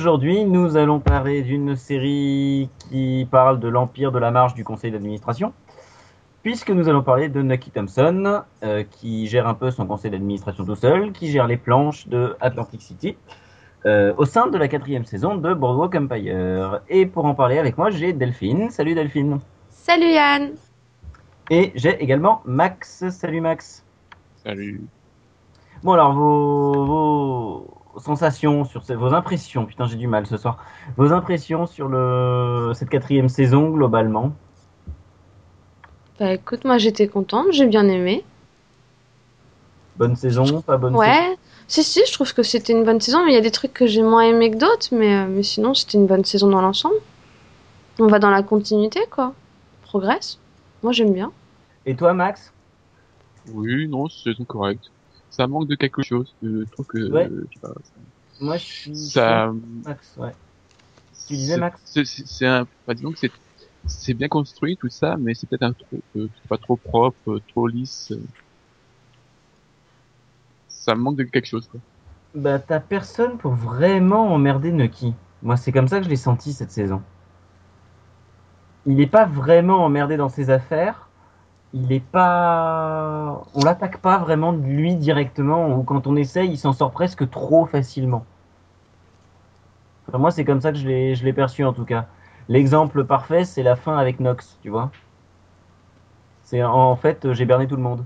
Aujourd'hui, nous allons parler d'une série qui parle de l'empire de la marche du conseil d'administration. Puisque nous allons parler de Nucky Thompson, euh, qui gère un peu son conseil d'administration tout seul, qui gère les planches de Atlantic City, euh, au sein de la quatrième saison de Boardwalk Empire. Et pour en parler avec moi, j'ai Delphine. Salut Delphine. Salut Yann. Et j'ai également Max. Salut Max. Salut. Bon alors vos, vos sensations sur ces, vos impressions, putain j'ai du mal ce soir, vos impressions sur le cette quatrième saison globalement? Bah écoute, moi j'étais contente, j'ai bien aimé. Bonne saison, pas bonne saison? Ouais, si si, je trouve que c'était une bonne saison, mais il y a des trucs que j'ai moins aimé que d'autres, mais, euh, mais sinon c'était une bonne saison dans l'ensemble. On va dans la continuité quoi, progresse. Moi j'aime bien. Et toi Max? Oui, non, c'est saison correcte. Ça manque de quelque chose. Je trouve que. Ouais. euh, je sais pas, ça- Moi je suis ça. Max, ouais. Tu disais c'est- Max c'est un. Enfin, disons que c'est c'est bien construit tout ça, mais c'est peut-être un trop, euh, pas trop propre, euh, trop lisse. euh. Ça manque de quelque chose. Quoi. Bah t'as personne pour vraiment emmerder Nucky. Moi c'est comme ça que je l'ai senti cette saison. Il n'est pas vraiment emmerdé dans ses affaires. Il est pas. On l'attaque pas vraiment de lui directement, ou quand on essaye, il s'en sort presque trop facilement. Enfin, moi c'est comme ça que je l'ai je l'ai perçu en tout cas. L'exemple parfait c'est la fin avec Nox, tu vois. C'est en fait j'ai berné tout le monde.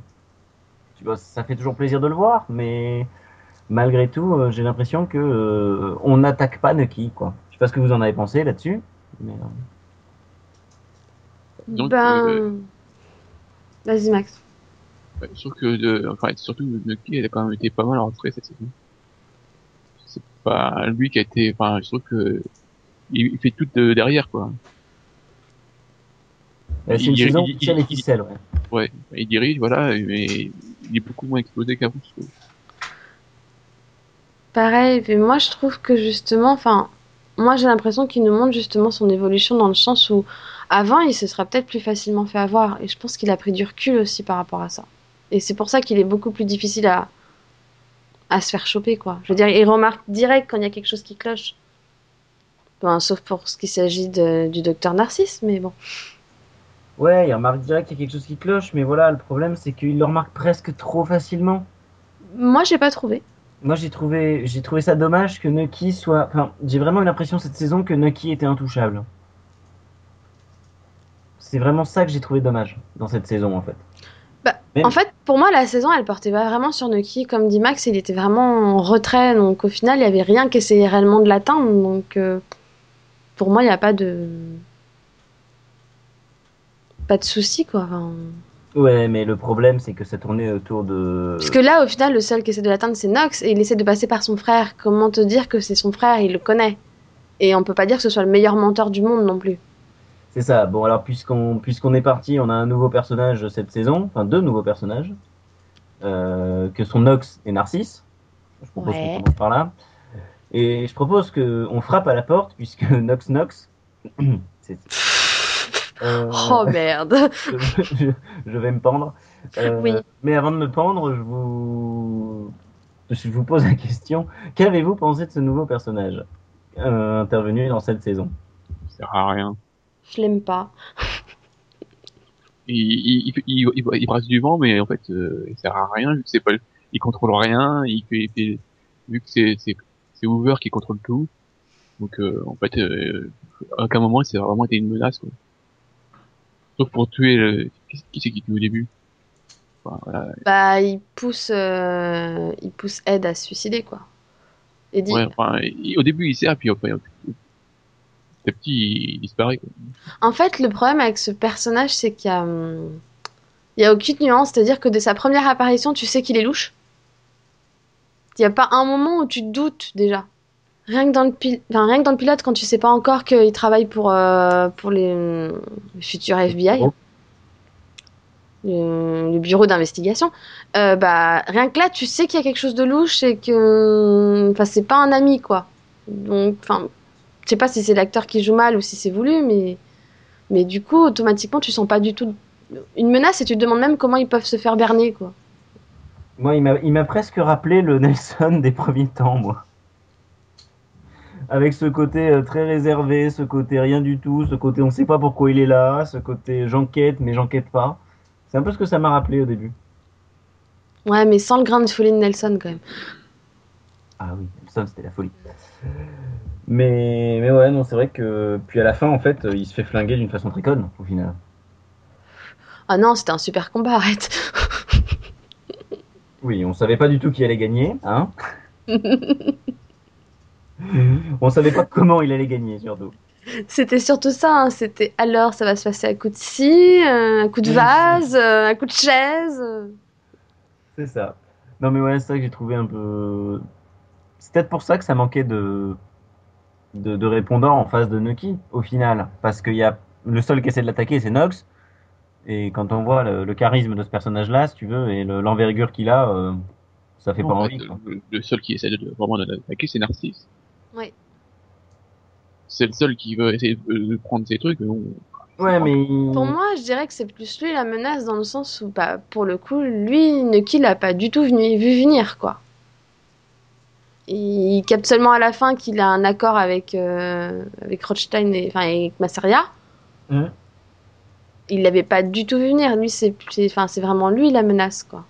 Tu vois, ça fait toujours plaisir de le voir, mais malgré tout, euh, j'ai l'impression que euh, on n'attaque pas Nucky, quoi. Je sais pas ce que vous en avez pensé là-dessus, mais euh, Donc, ben. euh, Vas-y Max. Ouais, je trouve que, de, enfin, surtout Nucky, elle a quand même été pas mal rentrée cette saison. C'est pas lui qui a été, enfin, je trouve que il, il fait tout de- derrière, quoi. euh, c'est une Il- saison il- qui tient les il- ficelles, ouais. Ouais, il dirige, voilà, mais il est beaucoup moins exposé qu'avant, je trouve. Pareil, mais moi je trouve que justement, enfin, moi j'ai l'impression qu'il nous montre justement son évolution dans le sens où avant il se serait peut-être plus facilement fait avoir et je pense qu'il a pris du recul aussi par rapport à ça. Et c'est pour ça qu'il est beaucoup plus difficile à à se faire choper quoi. Je veux dire, il remarque direct quand il y a quelque chose qui cloche. Bon, sauf pour ce qui s'agit du docteur Narcisse, mais bon. Ouais, il remarque direct qu'il y a quelque chose qui cloche, mais voilà, le problème c'est qu'il le remarque presque trop facilement. Moi j'ai pas trouvé. Moi j'ai trouvé, j'ai trouvé ça dommage que Nucky soit. Enfin, j'ai vraiment eu l'impression cette saison que Nucky était intouchable. C'est vraiment ça que j'ai trouvé dommage dans cette saison en fait. Bah, En fait, pour moi, la saison, elle portait pas vraiment sur Nucky. Comme dit Max, il était vraiment en retrait. Donc, au final, il y avait rien qui essayait réellement de l'atteindre. Donc, euh, pour moi, il n'y a pas de. Pas de souci, quoi. Enfin, Ouais, mais le problème c'est que ça tournait autour de. Parce que là, au final, le seul qui essaie de l'atteindre, c'est Nox. Et il essaie de passer par son frère. Comment te dire que c'est son frère? Il le connaît. Et on peut pas dire que ce soit le meilleur menteur du monde non plus. C'est ça. Bon, alors, puisqu'on puisqu'on est parti, on a un nouveau personnage cette saison, enfin deux nouveaux personnages, euh, que sont Nox et Narcisse. Je propose Ouais. qu'on commence par là. Et je propose qu'on frappe à la porte, puisque Nox Nox. c'est- Euh, Oh merde je, je vais me pendre. Euh, Oui. Mais avant de me pendre, je vous, je vous pose la question. Qu'avez-vous pensé de ce nouveau personnage euh, intervenu dans cette saison? Ça sert à rien. Je l'aime pas. Il, il, il, il, brasse du vent, mais en fait, euh, il sert à rien, vu que c'est pas, il contrôle rien, il fait, il fait- vu que c'est, c'est, c'est Hoover qui contrôle tout. Donc, euh, en fait, euh, à aucun moment, c'est vraiment été une menace, quoi. Sauf pour tuer le, qui, c'est qui tue au début? Enfin, voilà. Bah, il pousse, euh, il pousse Ed à se suicider, quoi. Eddie. Ouais, enfin, il- au début, il sert, puis après, petit à petit, il, disparaît, quoi. En fait, le problème avec ce personnage, c'est qu'il y a, hum, il y a aucune nuance. C'est-à-dire que dès sa première apparition, tu sais qu'il est louche. Il n'y a pas un moment où tu te doutes déjà. Rien que dans le, pil- enfin, rien que dans le pilote, quand tu sais pas encore qu'il travaille pour, euh, pour les, hum, le futur FBI, Oh. le, le bureau d'investigation, euh, bah, rien que là, tu sais qu'il y a quelque chose de louche et que enfin, c'est pas un ami, quoi. Donc, enfin, je sais pas si c'est l'acteur qui joue mal ou si c'est voulu, mais, mais du coup, automatiquement, tu sens pas du tout une menace et tu te demandes même comment ils peuvent se faire berner, quoi. Moi, il m'a, presque rappelé le Nelson des premiers temps, moi. Avec ce côté euh, très réservé, ce côté rien du tout, ce côté on sait pas pourquoi il est là, ce côté j'enquête mais j'enquête pas. C'est un peu ce que ça m'a rappelé au début. Ouais, mais sans le grain de folie de Nelson quand même. Ah oui, Nelson c'était la folie. Mais, mais ouais, non, c'est vrai que. Puis à la fin, en fait, il se fait flinguer d'une façon très conne, au final. Ah non, c'était un super combat, arrête. Oui, on savait pas du tout qui allait gagner, hein. on savait pas comment il allait gagner, surtout. C'était surtout ça, hein, c'était alors ça va se passer à coup de scie, euh, un coup de vase, euh, un coup de chaise. euh. C'est ça. Non, mais ouais, c'est ça que j'ai trouvé un peu. C'est peut-être pour ça que ça manquait de, de, de répondants en face de Nucky, au final. Parce qu'il y a le seul qui essaie de l'attaquer, c'est Nox. Et quand on voit le, le charisme de ce personnage-là, si tu veux, et le- l'envergure qu'il a, euh, ça fait pas En envie. fait, quoi. le, le seul qui essaie de, de- vraiment de l'attaquer, c'est Narcisse. Ouais. C'est le seul qui veut essayer de, prendre ses trucs, mais bon. Ouais, mais. Pour moi, je dirais que c'est plus lui la menace dans le sens où, bah, pour le coup, lui, Nucky l'a pas du tout venu, vu venir, quoi. Il capte seulement à la fin qu'il a un accord avec, euh, avec Rothstein et enfin, avec Masseria. Hum. Il l'avait pas du tout vu venir. Lui, c'est enfin, c'est vraiment lui la menace, quoi.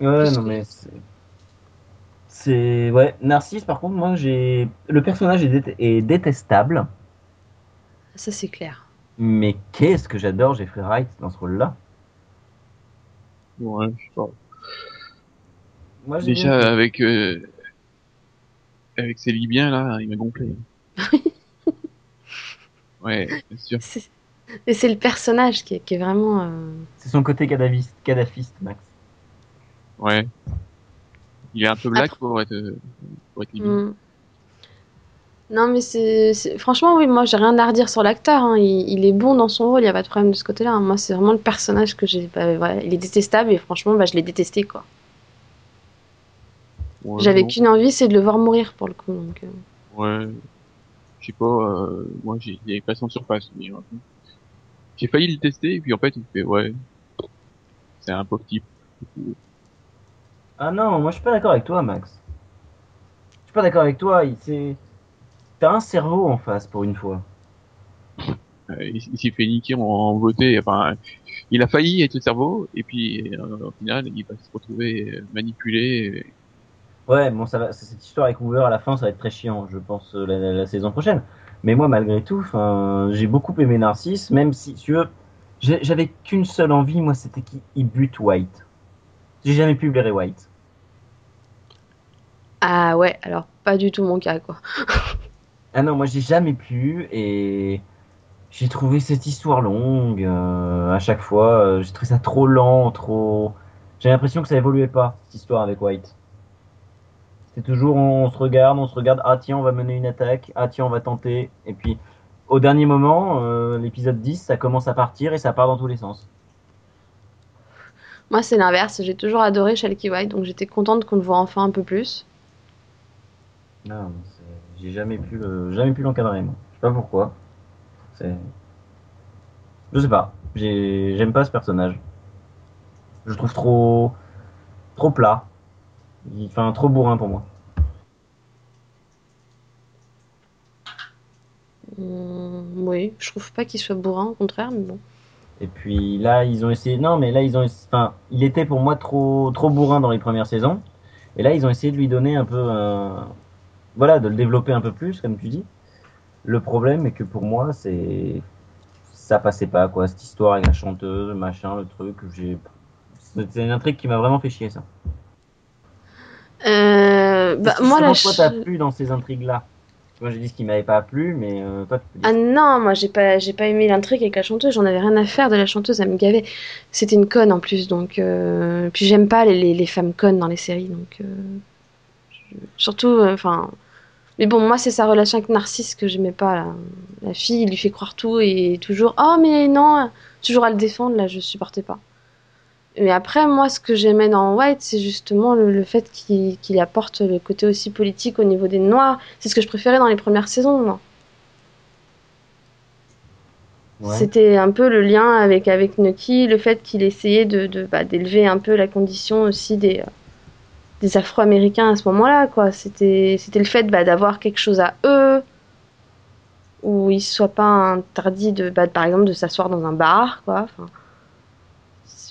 Ouais, non, que- mais c'est. C'est. Ouais, Narcisse, par contre, moi, j'ai. Le personnage est, dé- est détestable, Ça, c'est clair. mais qu'est-ce que j'adore Jeffrey Wright dans ce rôle-là? Ouais, je sais pas. Moi, Déjà, bien- avec, euh, avec ces Libyens, là, il m'a gonflé. ouais, bien sûr. Et c'est le personnage qui est, qui est vraiment. euh, C'est son côté kadaviste, kadafiste, Max. Ouais. Il est un peu black pour être, pour être libyen. hmm. Non, mais c'est franchement, oui, moi, j'ai rien à redire sur l'acteur. hein. Il, il est bon dans son rôle, il y a pas de problème de ce côté-là. hein. Moi, c'est vraiment le personnage que j'ai. bah, voilà, il est détestable et franchement, bah, je l'ai détesté, quoi. Ouais, J'avais qu'une envie, c'est de le voir mourir pour le coup. Donc, euh. Ouais. Je sais pas, euh, moi, j'ai, il est passé en surface. mais, euh, j'ai failli le tester, et puis en fait, il fait, ouais. C'est un pauvre type. Ah non, moi je suis pas d'accord avec toi, Max. Je suis pas d'accord avec toi. Il s'est- T'as un cerveau en face pour une fois. Euh, il, il s'est fait niquer en, en beauté. Enfin, il a failli être le cerveau, et puis euh, au final, il va se retrouver manipulé. Ouais, bon, ça va. Cette histoire avec Hoover à la fin, ça va être très chiant, je pense, euh, la, la- la saison prochaine. Mais moi, malgré tout, j'ai beaucoup aimé Narcisse, même si, tu veux, j'avais qu'une seule envie, moi, c'était qu'il bute White. J'ai jamais pu blairer White. Ah ouais, alors pas du tout mon cas, quoi. Ah non, moi j'ai jamais pu et j'ai trouvé cette histoire longue euh, à chaque fois. euh, j'ai trouvé ça trop lent, trop. J'ai l'impression que ça évoluait pas cette histoire avec White. Toujours on, se regarde, on se regarde. Ah tiens, on va mener une attaque. Ah tiens, on va tenter. Et puis au dernier moment, euh, l'épisode 10, ça commence à partir et ça part dans tous les sens. Moi, c'est l'inverse. J'ai toujours adoré Shalky White, donc j'étais contente qu'on le voit enfin un peu plus. Non, j'ai jamais pu le- jamais pu l'encadrer moi. Je sais pas pourquoi. C'est. Je sais pas. J'ai- J'aime pas ce personnage. Je trouve trop trop plat. Un trop bourrin pour moi. Hum, oui, je trouve pas qu'il soit bourrin, au contraire, mais bon. Et puis là, ils ont essayé. Non, mais là, ils ont. Enfin, il était pour moi trop trop bourrin dans les premières saisons. Et là, ils ont essayé de lui donner un peu un. Voilà, de le développer un peu plus, comme tu dis. Le problème est que pour moi, c'est ça passait pas quoi. Cette histoire avec la chanteuse, le machin, le truc. J'ai. C'est une intrigue qui m'a vraiment fait chier ça. Euh, bah, moi, la toi, ch- t'as plu dans ces intrigues-là Moi, j'ai dit ce qui m'avait pas plu, mais euh, toi, tu. Ah non, moi j'ai pas, j'ai pas aimé l'intrigue avec la chanteuse, j'en avais rien à faire de la chanteuse, elle me gavait. C'était une conne en plus, donc. euh, Puis j'aime pas les, les, les femmes connes dans les séries, donc. euh, je- Surtout, euh, enfin. Mais bon, moi c'est sa relation avec Narcisse que j'aimais pas. là. La fille, il lui fait croire tout et toujours. Oh, mais non Toujours à le défendre, là, je supportais pas. Mais après, moi, ce que j'aimais dans White, c'est justement le, le fait qu'il apporte le côté aussi politique au niveau des Noirs. C'est ce que je préférais dans les premières saisons, moi. Ouais. C'était un peu le lien avec, avec Nucky, le fait qu'il essayait de, bah, d'élever un peu la condition aussi des, euh, des Afro-Américains à ce moment-là, quoi. C'était, c'était le fait bah, d'avoir quelque chose à eux, où ils ne soient pas interdits, de, bah, par exemple, de s'asseoir dans un bar, quoi. Enfin,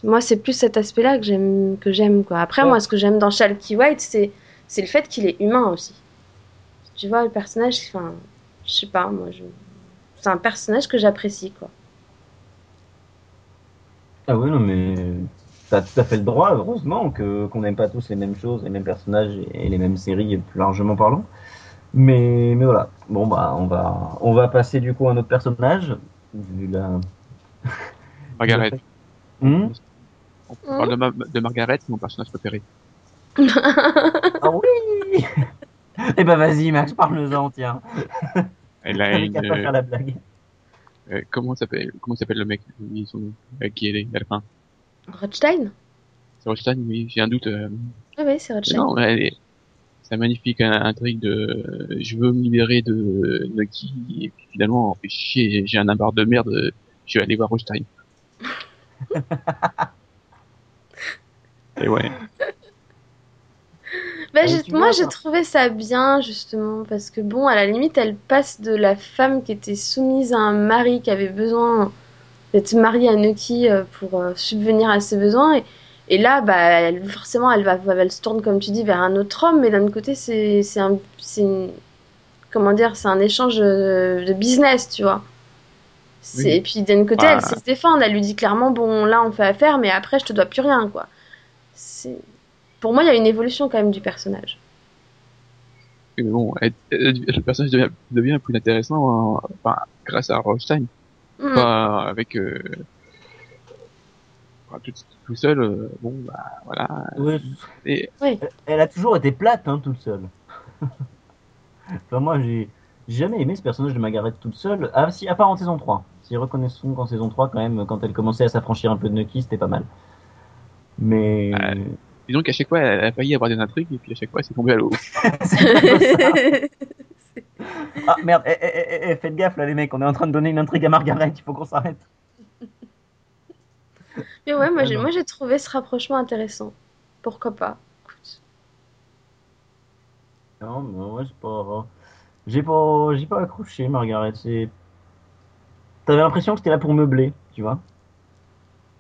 moi, c'est plus cet aspect-là que j'aime, que j'aime, quoi. Après, Ouais. moi, ce que j'aime dans Shalky White, c'est, c'est le fait qu'il est humain aussi. Tu vois, le personnage, enfin, je sais pas, moi, je... c'est un personnage que j'apprécie, quoi. Ah ouais, non, mais t'as tout à fait le droit, heureusement, que qu'on n'aime pas tous les mêmes choses, les mêmes personnages et, et les mêmes séries, plus largement parlant. Mais, mais voilà. Bon, bah, on va, on va passer du coup à un autre personnage. Vu la... Margaret. Hmm On parle de, ma- de Margaret, c'est mon personnage préféré. ah oui Eh ben vas-y, Max, parle-en, tiens. Elle a une, à pas faire la blague. euh, comment s'appelle, comment s'appelle le mec, Oublie son nom, avec qui elle est à la fin? Rothstein? C'est Rothstein, oui, j'ai un doute. euh, Ah oui, c'est Rothstein. non, elle est, c'est un magnifique intrigue de, euh, je veux me libérer de Nucky, et puis finalement, j'ai un imbar de merde, euh, je vais aller voir Rothstein. Et ouais. Bah, Ah, moi, j'ai trouvé ça bien, justement, parce que bon, à la limite, elle passe de la femme qui était soumise à un mari qui avait besoin d'être mariée à Nucky euh, pour euh, subvenir à ses besoins, et, et là, bah, elle- forcément, elle va, elle se tourne, comme tu dis, vers un autre homme, mais d'un autre côté, c'est, c'est un, une- comment dire, c'est un échange de, de business, tu vois. Oui. Et puis d'un côté, Bah. elle sait se défendre, elle lui dit clairement, bon, là, on fait affaire, mais après, je te dois plus rien, quoi. C'est... Pour moi, il y a une évolution quand même du personnage. Mais bon, elle- elle- le personnage devient, devient plus intéressant, enfin, grâce à Rothstein. Mm. Pas avec, euh, enfin, tout, tout seul, euh, bon, bah, voilà. Et, elle a toujours été plate, hein, toute seule. enfin, moi, j'ai j'ai jamais aimé ce personnage de Margaret toute seule. Ah, si, à part en saison 3. Si reconnaissons qu'en saison 3, quand même, quand elle commençait à s'affranchir un peu de Nucky, c'était pas mal. Mais. Ouais. disons qu'à chaque fois, elle a failli avoir des intrigues, et puis à chaque fois, c'est tombé à l'eau. C'est plutôt ça. Ah merde, eh, eh, eh, eh, faites gaffe là les mecs, on est en train de donner une intrigue à Margaret, il faut qu'on s'arrête. Mais ouais, moi Ah j'ai, moi j'ai trouvé ce rapprochement intéressant. Pourquoi pas Écoute. Non, mais ouais, c'est pas. J'ai pas, j'ai pas accroché Margaret. C'est. T'avais l'impression que c'était là pour meubler, tu vois.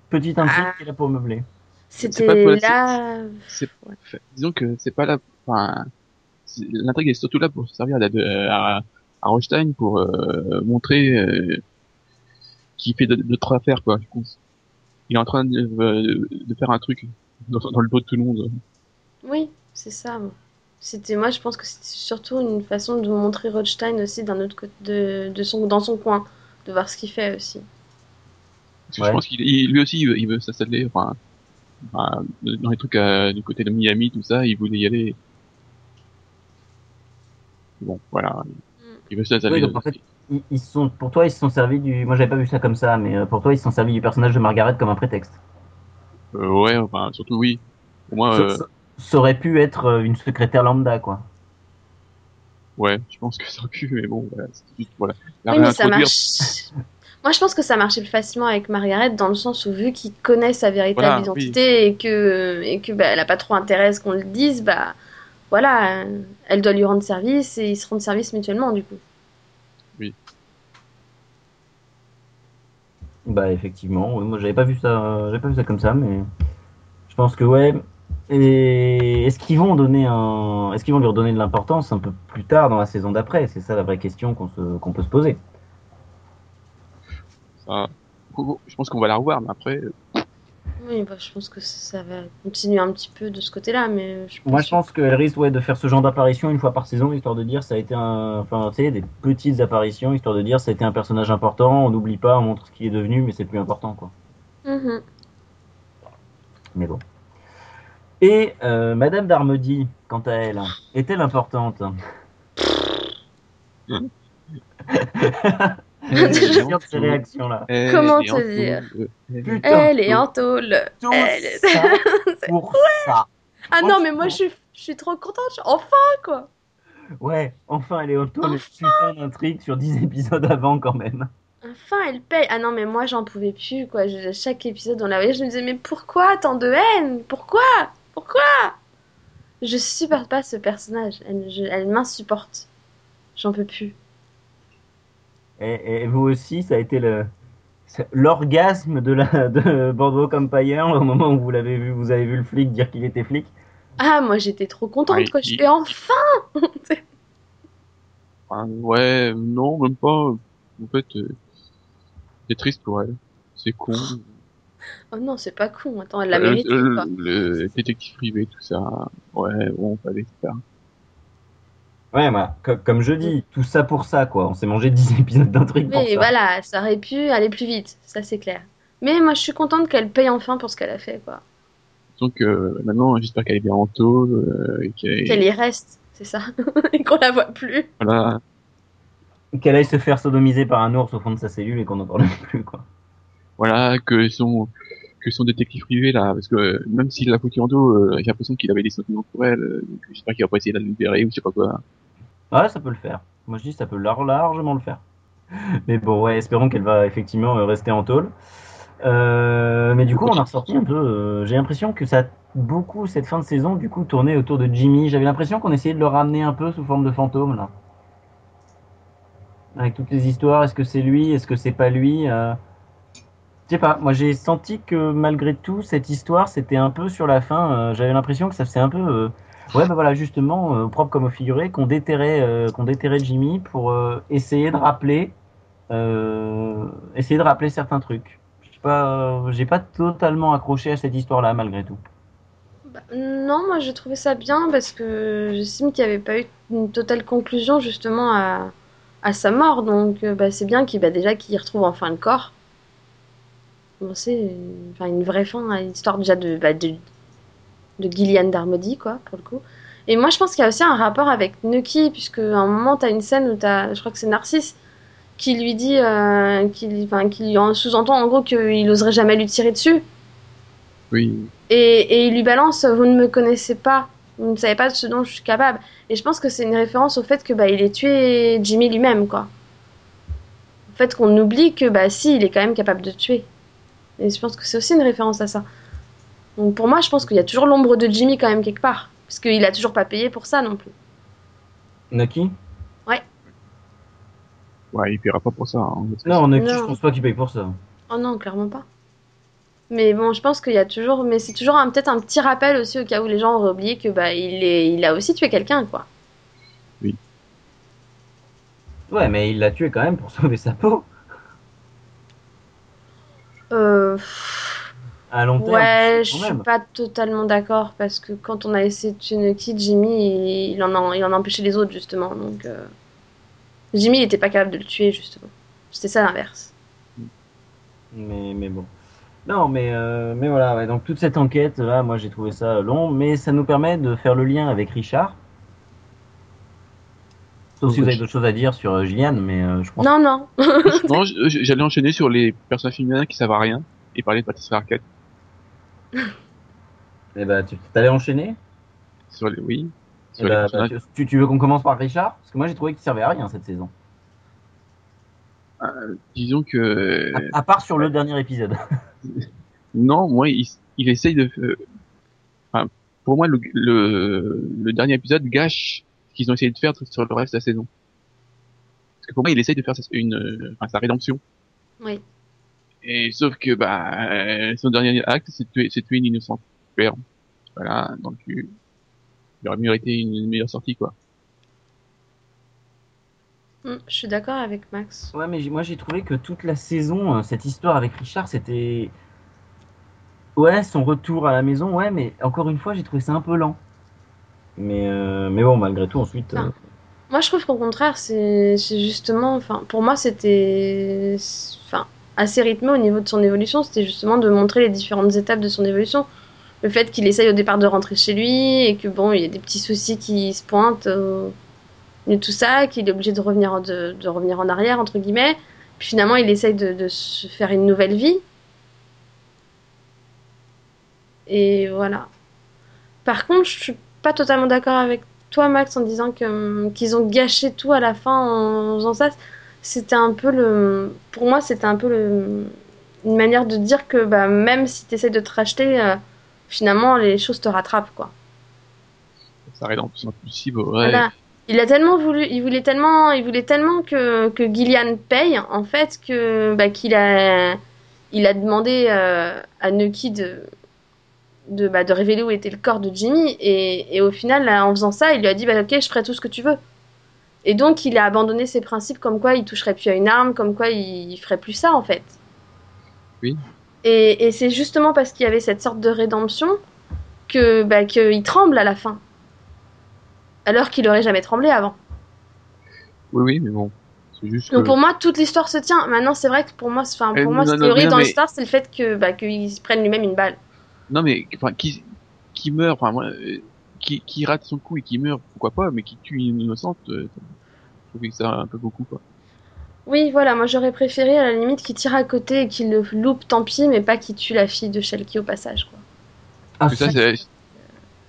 Petite intrigue Ah. qui est là pour meubler. C'était pas pour la- là. Disons que c'est pas là, enfin, l'intrigue est surtout là pour servir à, à, à Rothstein pour euh, montrer euh, qu'il fait de- d'autres affaires, quoi. Il est en train de, euh, de faire un truc dans, dans le dos de tout le monde. Oui, c'est ça. moi. C'était moi, je pense que c'était surtout une façon de montrer Rothstein aussi d'un autre côté, de, de son, dans son coin, de voir ce qu'il fait aussi. Parce que Ouais. je pense qu'il il- lui aussi, il veut, il veut s'installer, enfin, dans les trucs euh, du côté de Miami, tout ça, il voulait y aller. Bon, voilà. Il veut s'installer. Oui, donc en fait, ils, ils se sont, pour toi, ils se sont servis du. Moi, j'avais pas vu ça comme ça, mais euh, pour toi, ils se sont servis du personnage de Margaret comme un prétexte. Euh, ouais, enfin, surtout oui. Pour moi, Ça, euh, ça- ça aurait pu être une secrétaire lambda, quoi. ouais, je pense que ça aurait pu, mais bon, voilà, c'est juste, voilà. La Oui, mais ça marche. Moi, je pense que ça marchait plus facilement avec Margaret dans le sens où, vu qu'il connaît sa véritable Voilà, identité et que, et que bah, elle a pas trop intérêt à ce qu'on le dise, bah voilà, elle doit lui rendre service et ils se rendent service mutuellement du coup. Bah effectivement, oui, moi j'avais pas vu ça, j'avais pas vu ça comme ça, mais je pense que ouais. Et est-ce qu'ils vont donner un, est-ce qu'ils vont lui redonner de l'importance un peu plus tard dans la saison d'après? C'est ça la vraie question qu'on se, qu'on peut se poser. Je pense qu'on va la revoir, mais après, euh, Oui, bah, je pense que ça va continuer un petit peu de ce côté-là, mais je Moi je pense qu'elle risque ouais, de faire ce genre d'apparition une fois par saison, histoire de dire ça a été un, enfin tu sais, des petites apparitions, histoire de dire ça a été un personnage important. On n'oublie pas, on montre ce qu'il est devenu, mais c'est plus important quoi. Mhm. Mais bon. Et euh, Madame d'Armody, quant à elle, est-elle importante? réactions-là. elle Comment te dire tôle, elle- est en tôle. Elle est- pour ça. Ah non, mais moi je suis, je suis trop contente. Enfin quoi. Ouais, enfin elle est en tôle. Putain d'intrigue sur 10 épisodes avant quand même. Enfin, elle paye. Ah non, mais moi, j'en pouvais plus, quoi. Je- chaque épisode, on la voyait, je me disais, mais pourquoi? Tant de haine? Pourquoi? Pourquoi? Je supporte pas ce personnage. Elle, je- elle m'insupporte. J'en peux plus. Et, et vous aussi, ça a été le l'orgasme de la de Boardwalk Empire au moment où vous l'avez vu, vous avez vu le flic dire qu'il était flic? Ah, moi, j'étais trop contente, Ouais, quoi. Je il- fais enfin! Enfin, ouais, non, même pas. En fait, euh, c'est triste pour elle. C'est con. Oh non, c'est pas con. Attends, elle l'a Euh, mérité, le, quoi. le détective privé, tout ça. Ouais, bon, fallait se faire. Ouais, bah, co- comme je dis, tout ça pour ça, quoi. On s'est mangé 10 épisodes d'intrigue pour Mais ça. voilà, ça aurait pu aller plus vite, ça c'est clair. Mais moi je suis contente qu'elle paye enfin pour ce qu'elle a fait, quoi. Donc euh, maintenant, j'espère qu'elle est bien en tôle, euh, qu'elle y reste, c'est ça. Et qu'on la voit plus. voilà, Qu'elle aille se faire sodomiser par un ours au fond de sa cellule et qu'on n'en parle plus, quoi. voilà, que son que son détective privé là, parce que euh, même s'il l'a foutu en dos, euh, j'ai l'impression qu'il avait des sentiments pour elle. euh, donc j'espère qu'il va pas essayer de la libérer ou je sais pas quoi. Ouais, ça peut le faire. Moi, je dis, ça peut lar- largement le faire. Mais bon, ouais, espérons qu'elle va effectivement euh, rester en tôle. Euh, mais du coup, on a ressorti un peu. euh, J'ai l'impression que ça beaucoup cette fin de saison, du coup, tourné autour de Jimmy. J'avais l'impression qu'on essayait de le ramener un peu sous forme de fantôme là. Avec toutes les histoires, est-ce que c'est lui, est-ce que c'est pas lui. Je sais pas. Moi, j'ai senti que malgré tout, cette histoire, c'était un peu sur la fin. J'avais l'impression que ça faisait un peu. Ouais, bah voilà, justement, euh, propre comme au figuré, qu'on déterrait, euh, qu'on déterrait Jimmy pour euh, essayer de rappeler, essayer de rappeler certains trucs. Je sais pas, j'ai pas totalement accroché à cette histoire-là malgré tout. Bah, non, moi j'ai trouvé ça bien parce que j'estime qu'il n'y avait pas eu une totale conclusion justement à, à sa mort. Donc bah, c'est bien qu'il bah, déjà qu'il retrouve enfin le corps. Bon, c'est enfin, une vraie fin à l'histoire déjà de, bah, de, de Gillian Darmody, quoi, pour le coup. Et moi je pense qu'il y a aussi un rapport avec Nucky, puisque à un moment tu as une scène où t'as, je crois que c'est Narcisse, qui lui dit, euh, qui, enfin, qui en sous-entend en gros qu'il oserait jamais lui tirer dessus. Oui, Et, et il lui balance Vous ne me connaissez pas, vous ne savez pas de ce dont je suis capable. Et je pense que c'est une référence au fait que bah, il ait tué Jimmy lui-même, quoi. Au fait qu'on oublie que bah si, il est quand même capable de tuer. Et je pense que c'est aussi une référence à ça. Donc pour moi, je pense qu'il y a toujours l'ombre de Jimmy quand même quelque part. Parce qu'il a toujours pas payé pour ça non plus. Nucky ouais, il paiera pas pour ça. hein. Non, Non. je pense pas qu'il paye pour ça. Oh non, clairement pas. Mais bon, je pense qu'il y a toujours, mais c'est toujours un- peut-être un petit rappel aussi au cas où les gens auraient oublié que bah il est, il a aussi tué quelqu'un, quoi. Ouais, mais il l'a tué quand même pour sauver sa peau. Euh, À long terme. Ouais, je suis pas totalement d'accord parce que quand on a essayé de tuer Nucky, Jimmy, il, en a, il en a empêché les autres justement. Donc euh, Jimmy, il était pas capable de le tuer justement. C'était ça l'inverse. Mais, mais bon. Non, mais, euh, mais voilà, ouais, donc toute cette enquête, là, moi j'ai trouvé ça long, mais ça nous permet de faire le lien avec Richard. Sauf si vous avez d'autres choses à dire sur euh, Gillian, mais euh, je pense Non, non. non, j'allais enchaîner sur les personnages féminins qui savent à rien et parler de Patricia Arquette. Eh ben, tu t'allais enchaîner? Sur les, oui, Eh sur les ben, bah, tu, tu veux qu'on commence par Richard? Parce que moi j'ai trouvé qu'il servait à rien cette saison. Disons que À, à part sur le dernier épisode. non, moi, il, il essaye de. euh, Enfin, pour moi, le, le, le dernier épisode gâche ce qu'ils ont essayé de faire sur le reste de la saison. Parce que pour moi, il essaye de faire sa, une, euh, enfin, sa rédemption. Oui. Et sauf que bah euh, son dernier acte, c'est de tuer, c'est de tuer une innocente. Super. Voilà, donc il aurait mérité une, une meilleure sortie quoi. Hmm, je suis d'accord avec Max. Ouais, mais moi j'ai trouvé que toute la saison, euh, cette histoire avec Richard, c'était. Ouais, son retour à la maison, ouais, mais encore une fois, j'ai trouvé ça un peu lent. Mais, euh, mais bon, malgré tout, ensuite. euh. Moi, je trouve qu'au contraire, c'est c'est justement, enfin, pour moi, c'était, enfin, assez rythmé au niveau de son évolution. C'était justement de montrer les différentes étapes de son évolution. Le fait qu'il essaye au départ de rentrer chez lui et que bon, il y a des petits soucis qui se pointent euh, et tout ça, qu'il est obligé de revenir, en- de, revenir en arrière entre guillemets. Puis finalement, il essaye de, se faire une nouvelle vie. Et voilà. Par contre, je suis pas totalement d'accord avec toi, Max, en disant hum, qu'ils ont gâché tout à la fin en faisant ça. C'était un peu le. Pour moi, c'était un peu le... une manière de dire que bah, même si tu essaies de te racheter, euh, finalement, les choses te rattrapent, quoi. Sa rédemption possible, ouais. Voilà. Il a tellement voulu, il voulait tellement, il voulait tellement que, que Gillian paye, en fait, que bah, qu'il a, il a demandé euh, à Nucky de, de, bah, de révéler où était le corps de Jimmy, et, et au final, là, en faisant ça, il lui a dit, bah, ok, je ferai tout ce que tu veux. Et donc, il a abandonné ses principes, comme quoi il toucherait plus à une arme, comme quoi il, il ferait plus ça, en fait. Oui. Et, et c'est justement parce qu'il y avait cette sorte de rédemption que, bah, qu'il tremble à la fin. Alors qu'il aurait jamais tremblé avant. Oui, oui, mais bon. C'est juste Donc que... pour moi, toute l'histoire se tient. Maintenant, c'est vrai que pour moi, enfin, Euh, pour moi, non, ce qui non, est horrible non, dans mais- l'histoire, c'est le fait que, bah, qu'il se prenne lui-même une balle. Non, mais, qui, qui meurt, enfin, moi, qui, qui rate son coup et qui meurt, pourquoi pas, mais qui tue une innocente, euh, je trouve que c'est un peu beaucoup, quoi. Oui, voilà, moi j'aurais préféré à la limite qu'il tire à côté et qu'il le loupe, tant pis, mais pas qu'il tue la fille de Shelky au passage, quoi. Ah, Parce que ça, ça, c'est,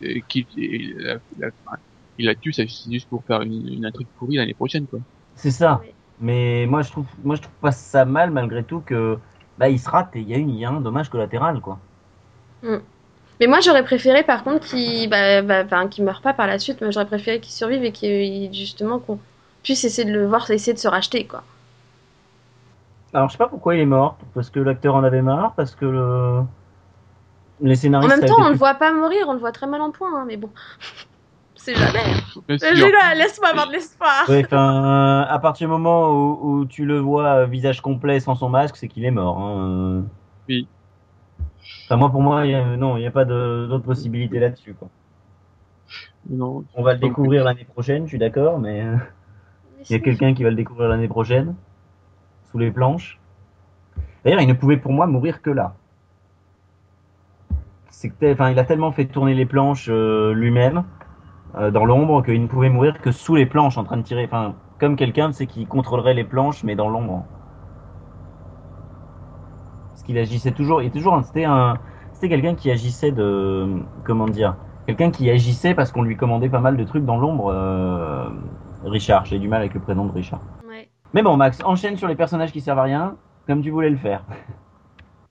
euh, qui, il la, la- enfin, il la tue, ça, c'est juste pour faire une, une intrigue pourrie l'année prochaine, quoi. c'est ça. Oui. Mais moi je trouve, moi je trouve pas ça mal malgré tout que bah il se rate et il y a une, il y a un dommage collatéral quoi. Mais moi j'aurais préféré par contre qu'il bah, bah, enfin, qu'il meure pas par la suite, mais j'aurais préféré qu'il survive et qu'il justement qu'on puisse essayer de le voir, essayer de se racheter, quoi. Alors je sais pas pourquoi il est mort, parce que l'acteur en avait marre, parce que le... les En scénaristes. même ça a temps, on le plus- voit pas mourir, on le voit très mal en point, hein, mais bon. C'est jamais. Là, laisse-moi avoir de l'espoir. Ouais, enfin, à partir du moment où, où tu le vois euh, visage complet sans son masque, c'est qu'il est mort. Hein. Oui. Enfin, moi, pour moi, il y a- non, il n'y a pas d'autre possibilité là-dessus. Non, On va le découvrir l'année prochaine, je suis d'accord, mais euh, il y a quelqu'un qui va le découvrir l'année prochaine, sous les planches. D'ailleurs, il ne pouvait pour moi mourir que là. C'est que, tel- enfin, il a tellement fait tourner les planches euh, lui-même euh, dans l'ombre qu'il ne pouvait mourir que sous les planches en train de tirer. Enfin, comme quelqu'un, c'est qui contrôlerait les planches, mais dans l'ombre. Parce qu'il agissait toujours. Est toujours. C'était un. C'était quelqu'un qui agissait de. Comment dire Quelqu'un qui agissait parce qu'on lui commandait pas mal de trucs dans l'ombre. euh, Richard. J'ai du mal avec le prénom de Richard. Ouais. Mais bon, Max, enchaîne sur les personnages qui servent à rien, comme tu voulais le faire.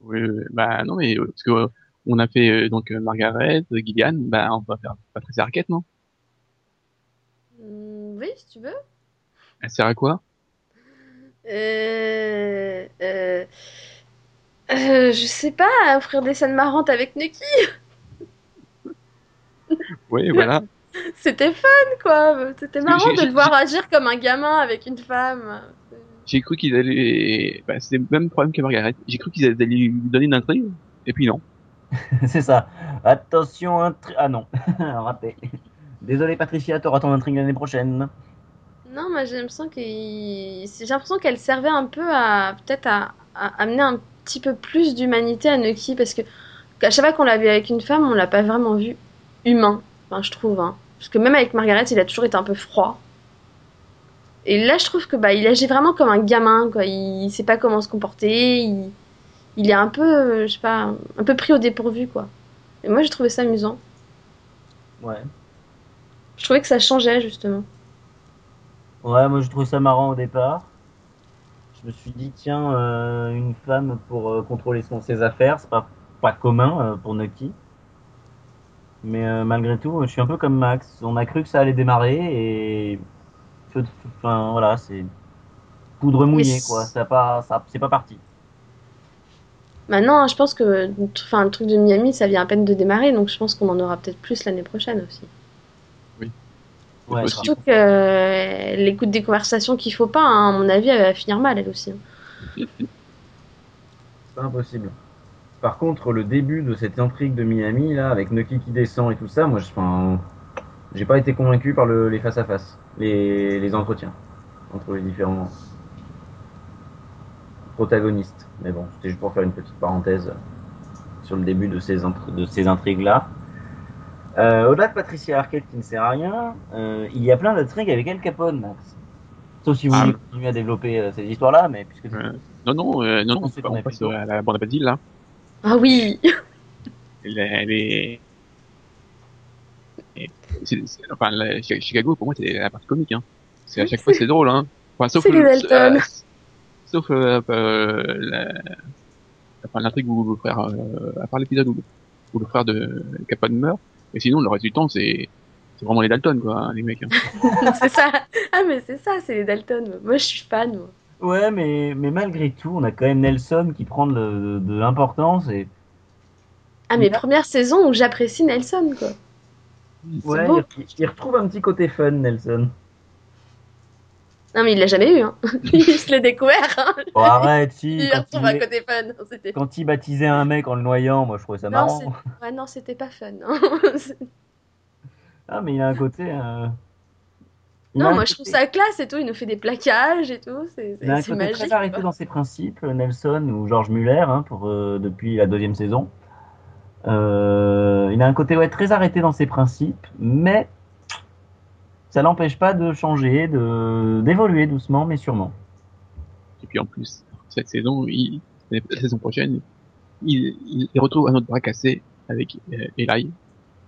Oui, bah non, mais parce que euh, on a fait euh, donc euh, Margaret, Gillian, bah on va faire Patricia Arquette, non? Hmm, oui, si tu veux. Elle sert à quoi? Euh, euh, euh, je sais pas, offrir des scènes marrantes avec Nuki. Oui, voilà. C'était fun, quoi. C'était marrant de le voir agir comme un gamin avec une femme. J'ai cru qu'ils allaient, bah c'est le même problème que Margaret. J'ai cru qu'ils allaient lui donner une intrigue, et puis non. c'est ça. Attention, intri- Ah non, raté. Désolé Patricia, t'auras ton intrigue l'année prochaine. Non, moi j'ai l'impression qu'il- j'ai l'impression qu'elle servait un peu à peut-être à, à amener un petit peu plus d'humanité à Nuki parce que à chaque fois qu'on l'a vu avec une femme, on l'a pas vraiment vu humain. Enfin, je trouve. Hein. Parce que même avec Margaret, il a toujours été un peu froid. Et là, je trouve que bah, il agit vraiment comme un gamin. Quoi. Il sait pas comment se comporter. Il, il est un peu, euh, je sais pas, un peu pris au dépourvu, quoi. Et moi, j'ai trouvé ça amusant. Ouais. Je trouvais que ça changeait justement. Ouais, moi je trouve ça marrant au départ. Je me suis dit, tiens, euh, une femme pour euh, contrôler son, ses affaires, c'est pas, pas commun euh, pour Nucky. Mais malgré tout, je suis un peu comme Max. On a cru que ça allait démarrer et. Enfin voilà, c'est. Poudre mouillée quoi. Ça pas, ça, c'est pas parti. Maintenant, je pense que enfin, le truc de Miami, ça vient à peine de démarrer, donc je pense qu'on en aura peut-être plus l'année prochaine aussi. Ouais. Surtout que euh, elle écoute des conversations qu'il faut pas, hein, à mon avis, elle va finir mal elle aussi. hein. C'est impossible. Par contre, le début de cette intrigue de Miami, là, avec Nucky qui descend et tout ça, moi, je, enfin, j'ai pas été convaincu par le, les face-à-face, les, les entretiens entre les différents protagonistes. Mais bon, c'était juste pour faire une petite parenthèse sur le début de ces, intri- de ces intrigues-là. Euh, Au-delà de Patricia Arquette qui ne sert à rien, euh, il y a plein d'intrigues avec Al Capone, Max. Sauf si vous Ah. voulez continuer à développer euh, ces histoires-là, mais puisque Euh, Non, non, euh, non, On non, qu'on on est passe à la bande à Basile, là. Ah oui Elle, elle est... et c'est- c'est- enfin, la- Chi- Chicago, pour moi, c'est la partie comique, hein. C'est à chaque fois, c'est drôle, hein. Enfin, sauf le, euh, sauf euh, euh, la, enfin, l'intrigue où le frère, euh, à part l'épisode où, où le frère de Capone meurt, et sinon le reste du temps c'est c'est vraiment les Dalton quoi, hein, les mecs. hein. c'est ça. Ah, mais c'est ça, c'est les Dalton. Moi, je suis fan. Moi. Ouais, mais, mais malgré tout, on a quand même Nelson qui prend de, de l'importance et Ah, mais première saison où j'apprécie Nelson, quoi. ouais, il retrouve un petit côté fun, Nelson. Non, mais il l'a jamais eu, hein. je l'ai découvert, hein. Bon, arrête, si. Il retrouve il, un côté fun. Non, quand il baptisait un mec en le noyant, moi je trouvais ça Non, marrant. ouais, non, c'était pas fun. hein. Ah, mais il a un côté. euh, il non, moi, je trouve ça classe et tout. Il nous fait des plaquages et tout. C'est Il a un c'est côté magique. très arrêté dans ses principes, Nelson ou George Muller, hein, pour, euh, depuis la deuxième saison. Euh, il a un côté ouais, très arrêté dans ses principes, mais ça l'empêche pas de changer, de d'évoluer doucement, mais sûrement. Et puis en plus, cette saison, il, la saison prochaine, il, il, il retrouve un autre bras cassé avec euh, Eli.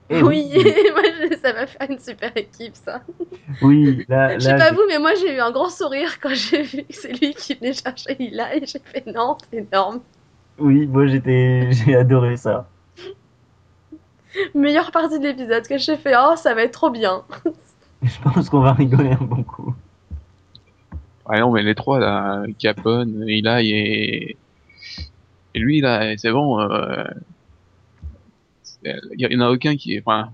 Et Oui, moi, je- ça va faire une super équipe, ça. oui, là, Je sais là, pas vous, mais moi, j'ai eu un grand sourire quand j'ai vu que c'est lui qui venait chercher et j'ai fait non, c'est énorme. oui, moi j'étais, j'ai adoré ça. Meilleure partie de l'épisode que j'ai fait, oh, ça va être trop bien. Je pense qu'on va rigoler un bon coup. Ouais, non, mais les trois, là, Capone, Eli et, et lui, là, c'est bon, euh, il y en a aucun qui est, enfin,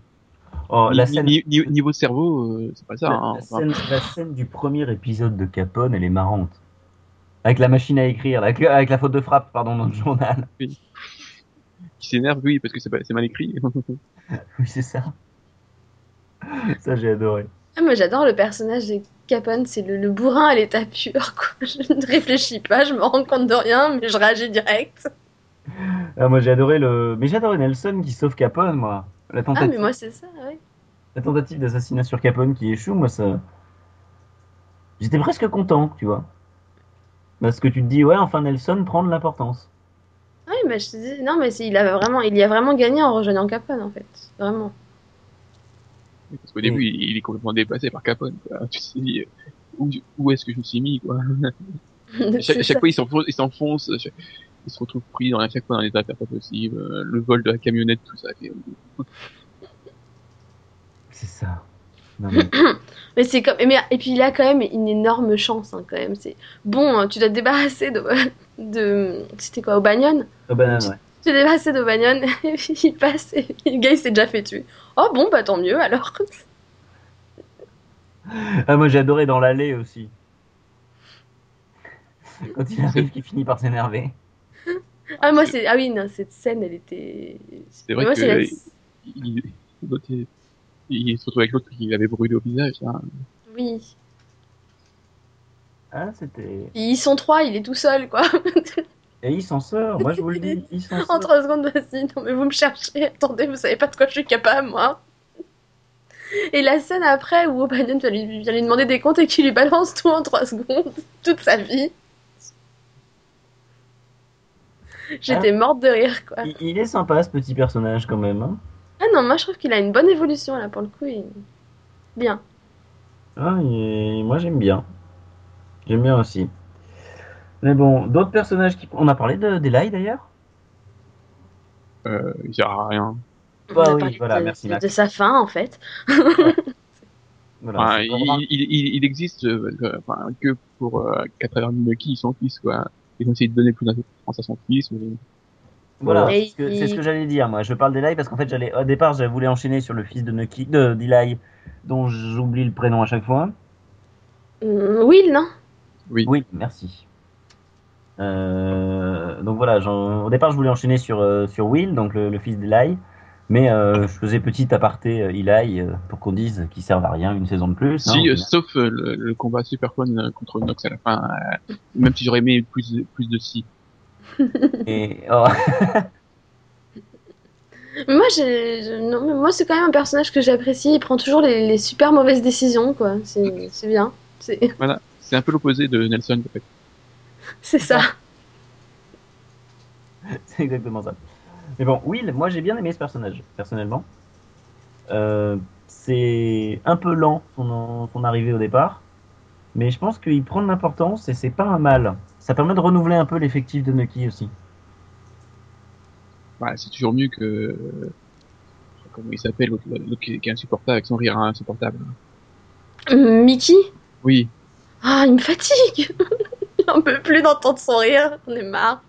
Oh, la scène, ni- ni- niveau cerveau, euh, c'est pas ça, la, hein, la enfin. scène, la scène du premier épisode de Capone, elle est marrante. Avec la machine à écrire, avec, la faute de frappe, pardon, dans le journal. qui s'énerve, oui, parce que c'est mal écrit. Oui, c'est ça. Ça, j'ai adoré. Ah, moi, j'adore le personnage de Capone, c'est le, le bourrin à l'état pur, quoi. Je ne réfléchis pas, je me rends compte de rien, mais je réagis direct. Ah, moi, j'ai adoré le. Mais Nelson qui sauve Capone, moi. La Ah, tentative, mais moi, c'est ça, la tentative d'assassinat sur Capone qui échoue, moi, ça. J'étais presque content, tu vois. Parce que tu te dis, ouais, enfin, Nelson prend de l'importance. Oui, mais je te dis, non, mais il, a vraiment, il y a vraiment gagné en rejoignant Capone, en fait. Vraiment. Parce qu'au début, il, il est complètement dépassé par Capone, quoi. Tu te dis, euh, où, où est-ce que je me suis mis, quoi? Chaque, ça. chaque fois, il s'enfonce, il s'enfonce, chaque- il se retrouve pris dans à chaque fois dans des affaires pas possibles, euh, le vol de la camionnette, tout ça. C'est ça. Non, mais- Mais c'est comme, mais, et puis il a quand même une énorme chance, hein, quand même. C'est bon, hein, tu dois te débarrasser de, de, c'était quoi, O'Banion Oh, banane, ouais. Tu te débarrasses d'O'Banion, et puis il passe, et le gars il s'est déjà fait tuer. Oh bon, bah tant mieux alors. Ah, moi, j'ai adoré dans l'allée aussi. Quand il arrive, qu'il finit par s'énerver. Ah moi c'est, ah oui non, cette scène elle était. C'est vrai Moi, que c'est la- il, il, il se retrouve avec l'autre qui l'avait brûlé au visage. Hein. Oui. Ah, c'était. Ils sont trois, il est tout seul quoi. Et il s'en sort, moi je vous le dis, il s'en en sort. trois secondes, vas-y, non mais vous me cherchez, attendez, vous savez pas de quoi je suis capable moi. Et la scène après où O'Banion vient lui, vient lui demander des comptes et qu'il lui balance tout en trois secondes, toute sa vie. J'étais morte de rire quoi. Il, il est sympa ce petit personnage quand même. hein. Ah non, moi je trouve qu'il a une bonne évolution là pour le coup. il- Bien. Ah, il Moi j'aime bien. J'aime bien aussi. Mais bon, d'autres personnages qui. On a parlé de d'Eli d'ailleurs Euh, il sert à rien. On Bah a oui, parlé voilà, de, merci, de- de sa fin en fait. Voilà, Enfin, il, il, existe euh, euh, enfin, que pour euh, qu'à travers Nucky, son fils, quoi. Ils ont essayé de donner plus d'importance à son fils. Mais... Voilà, c'est ce que, il- c'est ce que j'allais dire. Moi, je parle d'Eli parce qu'en fait, j'allais au départ, je voulais enchaîner sur le fils de Nucky, de d'Eli, dont j'oublie le prénom à chaque fois. Hum, Will, non? Oui. Oui, merci. Euh, donc voilà, au départ, je voulais enchaîner sur euh, sur Will, donc le, le fils d'Eli, mais euh, je faisais petit aparté euh, Eli euh, pour qu'on dise qu'il servent à rien une saison de plus. hein, Si, euh, sauf euh, le, le combat super fun euh, contre Nox à la fin, euh, même si j'aurais aimé plus, de- plus de si. Et oh, Mais Moi, je- non, mais moi c'est quand même un personnage que j'apprécie. Il prend toujours les, les super mauvaises décisions, quoi. C'est, c'est bien. C'est, Voilà, c'est un peu l'opposé de Nelson, en fait. c'est ça. c'est exactement ça. Mais bon, Will, moi j'ai bien aimé ce personnage, personnellement. Euh, c'est un peu lent son, son arrivée au départ, mais je pense qu'il prend de l'importance et c'est pas un mal. Ça permet de renouveler un peu l'effectif de Nucky aussi. Bah, c'est toujours mieux que euh, comment il s'appelle l'autre qui, est insupportable avec son rire insupportable. Hum, Mickey? Oui, Ah, il me fatigue J'en peux plus d'entendre son rire, on est marre.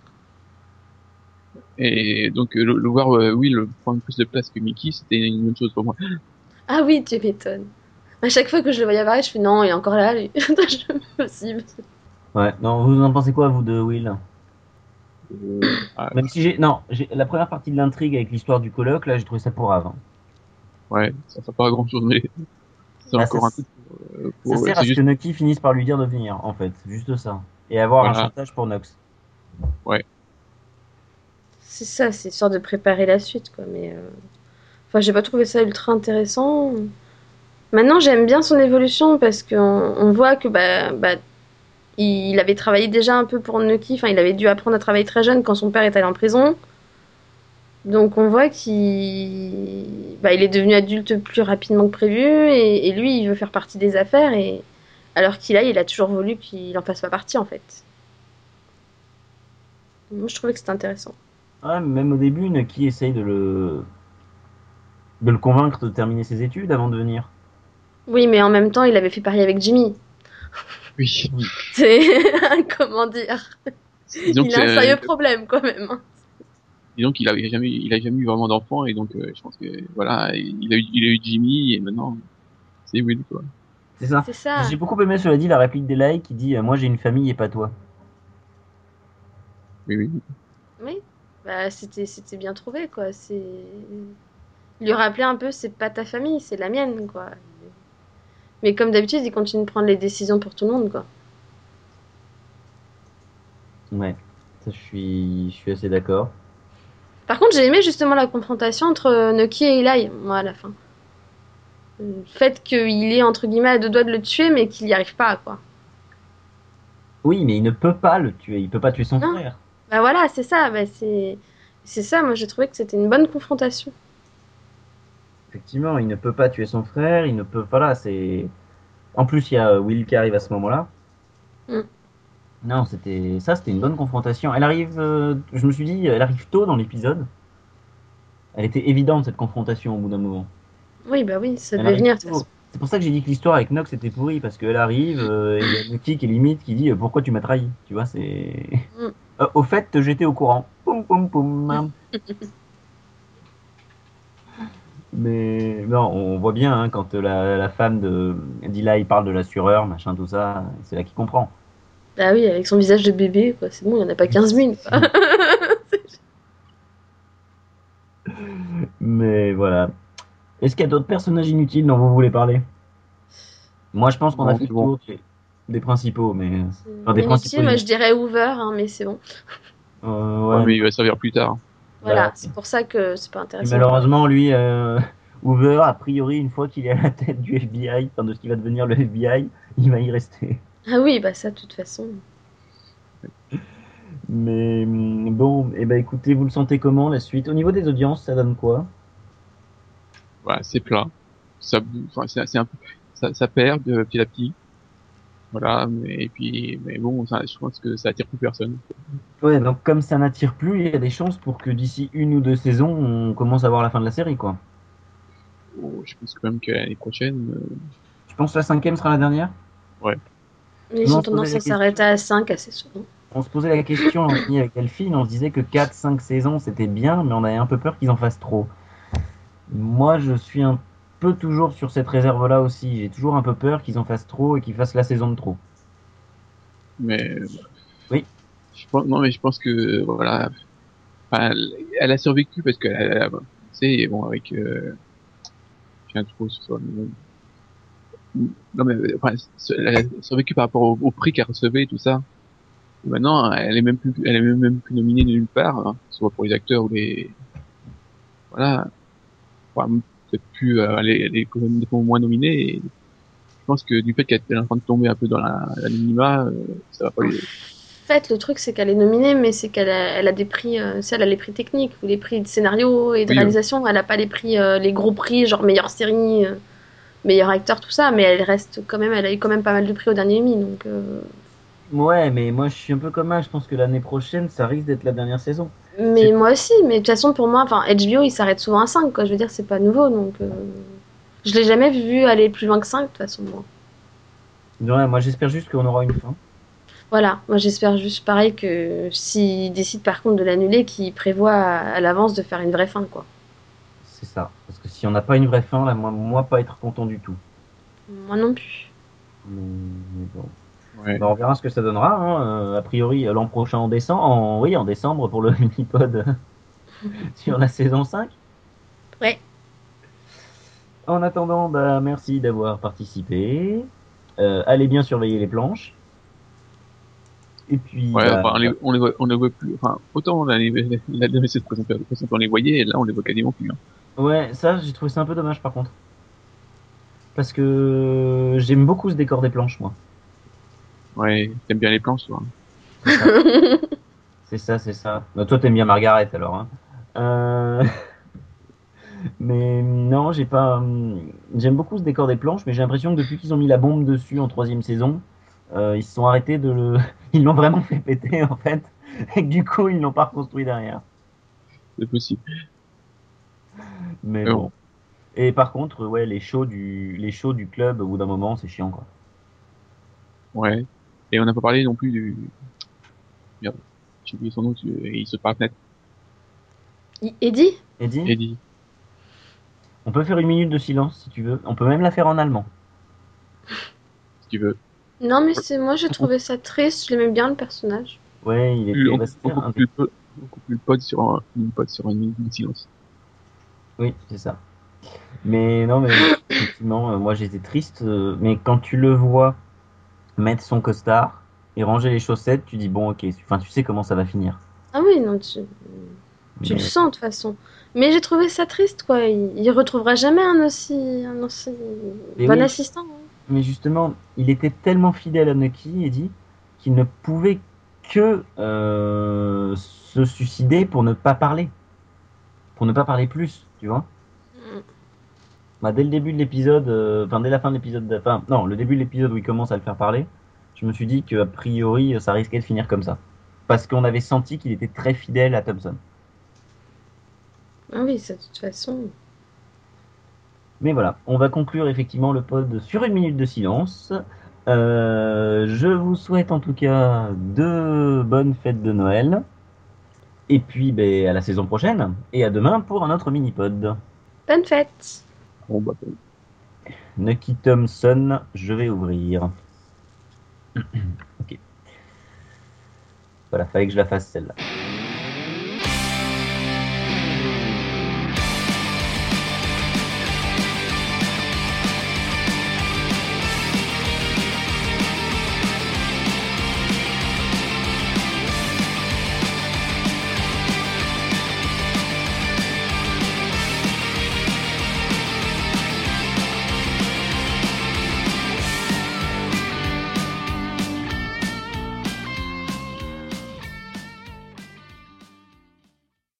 et donc euh, le, le voir euh, Will prendre plus de place que Mickey, c'était une bonne chose pour moi. Ah oui, tu m'étonnes. À chaque fois que je le voyais apparaître, je fais non, il est encore là, lui. je possible. Ouais, non, vous en pensez quoi, vous, de Will? Euh, ah, Même si j'ai. Non, j'ai la première partie de l'intrigue avec l'histoire du colloque, là, j'ai trouvé ça pour avant. ouais, ça sert pas à grand chose, mais c'est Ah, encore ça, un truc. euh, Ça pour- sert à ce juste que Nucky finisse par lui dire de venir, en fait. C'est juste ça. Et avoir un chantage pour Nox. C'est ça, c'est histoire de préparer la suite, quoi. Mais. euh, Enfin, j'ai pas trouvé ça ultra intéressant. Maintenant, j'aime bien son évolution parce qu'on on voit que bah, bah, il avait travaillé déjà un peu pour Nucky. Enfin, il avait dû apprendre à travailler très jeune quand son père est allé en prison. Donc, on voit qu'il bah, il est devenu adulte plus rapidement que prévu et, et lui, il veut faire partie des affaires. Et alors qu'il a, il a toujours voulu qu'il en fasse pas partie, en fait. Moi, je trouvais que c'était intéressant. Ouais, même au début, Nucky essaye de le. de le convaincre de terminer ses études avant de venir. Oui, mais en même temps, il avait fait pareil avec Jimmy. Oui. C'est comment dire Il a un c'est- sérieux problème quand même. hein. disons qu'il avait jamais, il a jamais eu vraiment d'enfant et donc euh, je pense que voilà, il a eu, il a eu Jimmy et maintenant c'est Will quoi. C'est ça. J'ai beaucoup aimé, cela dit, la réplique d'Eli qui dit euh, Moi j'ai une famille et pas toi. Oui oui. Oui. Bah, c'était c'était bien trouvé quoi. C'est lui rappeler un peu c'est pas ta famille, c'est la mienne quoi. Mais comme d'habitude, il continue de prendre les décisions pour tout le monde quoi. Ouais, ça je suis, je suis assez d'accord. Par contre, j'ai aimé justement la confrontation entre Nucky et Eli, moi à la fin. Le fait qu'il est entre guillemets à deux doigts de le tuer, mais qu'il n'y arrive pas quoi. Oui, mais il ne peut pas le tuer, il peut pas tuer son Non. frère. Bah voilà, c'est ça. Bah, c'est c'est ça. Moi, j'ai trouvé que c'était une bonne confrontation. Effectivement, il ne peut pas tuer son frère, il ne peut. Voilà, c'est. En plus, il y a euh, Will qui arrive à ce moment-là. Mm. Non, c'était ça, c'était une bonne confrontation. Elle arrive, euh, je me suis dit, elle arrive tôt dans l'épisode. Elle était évidente cette confrontation au bout d'un moment. Oui, bah oui, ça devait venir. de toute tôt. façon. C'est pour ça que j'ai dit que l'histoire avec Nox était pourrie parce qu'elle arrive euh, et il y a Nucky qui est limite qui dit euh, pourquoi tu m'as trahi. Tu vois, c'est. Mm. Euh, au fait, j'étais au courant. Poum poum poum. Mais non, on voit bien hein, quand la, la femme de d'Eli parle de l'assureur, machin, tout ça, c'est là qu'il comprend. Bah oui, avec son visage de bébé, quoi. C'est bon, il n'y en a pas 15 000. quoi. Mais voilà. Est-ce qu'il y a d'autres personnages inutiles dont vous voulez parler? Moi, je pense qu'on a fait le bon. tour des, des principaux, mais Enfin, des principaux moi, je dirais Hoover, hein, mais c'est bon. euh, Ouais, ouais. mais il va servir plus tard. Voilà, Voilà. c'est pour ça que c'est pas Et intéressant. malheureusement, lui, euh, Hoover, a priori, une fois qu'il est à la tête du FBI, enfin de ce qui va devenir le FBI, il va y rester. Ah oui, bah ça, de toute façon. Mais hum, bon, et ben écoutez, vous le sentez comment la suite? Au niveau des audiences, ça donne quoi? Voilà, c'est plat. Ça, enfin, c'est c'est un peu, ça, ça perd de petit à petit. Voilà, mais et puis, mais bon, ça, je pense que ça attire plus personne. Ouais, donc comme ça n'attire plus, il y a des chances pour que d'ici une ou deux saisons, on commence à voir la fin de la série, quoi. Oh, je pense quand même que l'année prochaine, euh, Tu penses que la cinquième sera la dernière? Non, gens ont tendance la à s'arrêter à 5 assez souvent. On se posait la question avec Delphine, on se disait que 4-5 saisons c'était bien, mais on avait un peu peur qu'ils en fassent trop. Moi, je suis un peu toujours sur cette réserve-là aussi. J'ai toujours un peu peur qu'ils en fassent trop et qu'ils fassent la saison de trop. mais Oui. Je pense, non, mais je pense que voilà, enfin, elle, a survécu parce qu'elle, elle a- tu sais, bon, avec, euh, je viens trop sur mais bon. Non mais enfin, elle a survécu par rapport au, au prix qu'elle recevait et tout ça. Et maintenant, elle est même plus, elle est même, plus nominée nulle part, hein, soit pour les acteurs ou les, voilà. Enfin, peut-être plus, euh, elle est, elle moins nominée. Et je pense que du fait qu'elle est en train de tomber un peu dans la, l'anonymat, euh, ça va pas lui. En fait, le truc, c'est qu'elle est nominée, mais c'est qu'elle a, elle a des prix, euh, c'est elle a les prix techniques ou les prix de scénario et de Oui, réalisation. Elle a pas les prix, euh, les gros prix, genre meilleure série, euh, meilleur acteur, tout ça, mais elle reste quand même, elle a eu quand même pas mal de prix au dernier Emmy, donc. Ouais, mais moi je suis un peu comme un, je pense que l'année prochaine ça risque d'être la dernière saison. Mais moi aussi, mais de toute façon, pour moi, enfin, HBO, il s'arrête souvent à 5, quoi. Je veux dire, c'est pas nouveau, donc. euh, Je l'ai jamais vu aller plus loin que 5, de toute façon, moi. Ouais, moi j'espère juste qu'on aura une fin. Voilà, moi j'espère juste pareil que s'il décide par contre de l'annuler, qu'il prévoit à, à l'avance de faire une vraie fin, quoi. C'est ça. Parce que si on n'a pas une vraie fin, là, moi, moi pas être content du tout. Moi non plus. Mais, mais bon. Ouais. Bah, on verra ce que ça donnera. Hein. Euh, a priori, euh, l'an prochain en décembre, en, oui, en décembre pour le mini-pod sur la saison 5. Ouais. En attendant, bah, merci d'avoir participé. Euh, allez bien surveiller les planches. Et puis, Ouais, bah, enfin, on, les, on, les voit, on les voit plus. Enfin, autant la, on les voyait, et là on les voit quasiment plus. Hein. ouais, ça, j'ai trouvé ça un peu dommage par contre. Parce que j'aime beaucoup ce décor des planches, moi. Ouais, t'aimes bien les planches, toi. C'est ça, c'est ça. Bah, toi, t'aimes bien Margaret alors. Hein. Euh... mais non, j'ai pas. hum, J'aime beaucoup ce décor des planches, mais j'ai l'impression que depuis qu'ils ont mis la bombe dessus en troisième saison, euh, ils se sont arrêtés de le. Ils l'ont vraiment fait péter en fait, et que du coup ils l'ont pas reconstruit derrière. C'est possible. Mais Mais bon. bon. Et par contre, ouais, les shows du les shows du club au bout d'un moment, c'est chiant quoi. Ouais. Et on n'a pas parlé non plus du. Merde. J'ai oublié son nom, tu... il se parle net. Eddie? Eddie, Eddie. on peut faire une minute de silence si tu veux. On peut même la faire en allemand. si tu veux. Non, mais c'est moi, j'ai trouvé ça triste. Je l'aimais bien le personnage. Ouais, il était. on, coupe pod, on coupe plus le pod sur un, une pod sur une minute de silence. Oui, c'est ça. Mais non, mais effectivement, euh, moi j'étais triste. euh, mais quand tu le vois mettre son costard et ranger les chaussettes, tu dis bon, ok, enfin tu sais comment ça va finir. Ah oui, non, tu, tu Mais- le sens de toute façon. Mais j'ai trouvé ça triste, quoi. Il, il retrouvera jamais un aussi, un aussi bon oui. assistant. hein. Mais justement, il était tellement fidèle à Nucky, Eddie, qu'il ne pouvait que euh, se suicider pour ne pas parler. Pour ne pas parler plus, tu vois. Bah, dès le début de l'épisode, euh, enfin dès la fin de l'épisode, de- enfin non, le début de l'épisode où il commence à le faire parler, je me suis dit qu'a priori ça risquait de finir comme ça. Parce qu'on avait senti qu'il était très fidèle à Thompson. Ah oui, ça, de toute façon. Mais voilà, on va conclure effectivement le pod sur une minute de silence. Euh, je vous souhaite en tout cas de bonnes fêtes de Noël. Et puis ben, à la saison prochaine. Et à demain pour un autre mini-pod. Bonne fête Bah. Nucky Thompson, je vais ouvrir. ok. Voilà, fallait que je la fasse celle-là.